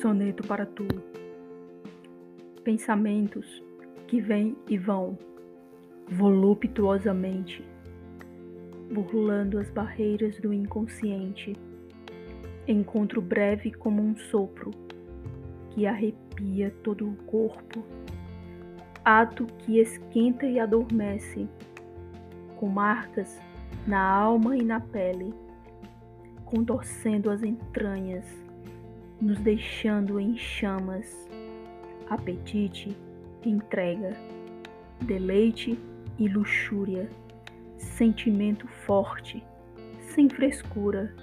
Soneto para tu. Pensamentos que vêm e vão voluptuosamente, burlando as barreiras do inconsciente. Encontro breve como um sopro que arrepia todo o corpo, ato que esquenta e adormece, com marcas na alma e na pele, contorcendo as entranhas, nos deixando em chamas, apetite entrega, deleite e luxúria, sentimento forte, sem frescura,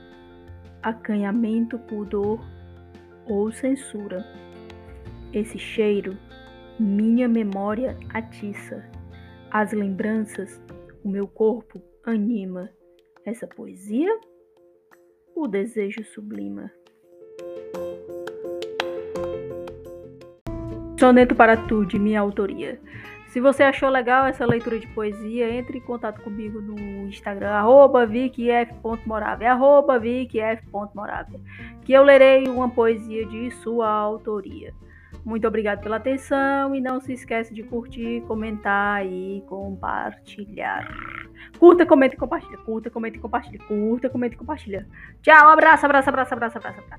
acanhamento, pudor ou censura. Esse cheiro, minha memória atiça, as lembranças, o meu corpo anima. Essa poesia, o desejo sublima. Soneto para tu, de minha autoria. Se você achou legal essa leitura de poesia, entre em contato comigo no Instagram, arroba vicf.moravia, arroba vicf.moravia, que eu lerei uma poesia de sua autoria. Muito obrigado pela atenção e não se esqueça de curtir, comentar e compartilhar. Curta, comenta e compartilha. Curta, comenta e compartilha. Curta, comenta e compartilha. Tchau, abraço, abraço, abraço, abraço, abraço. abraço.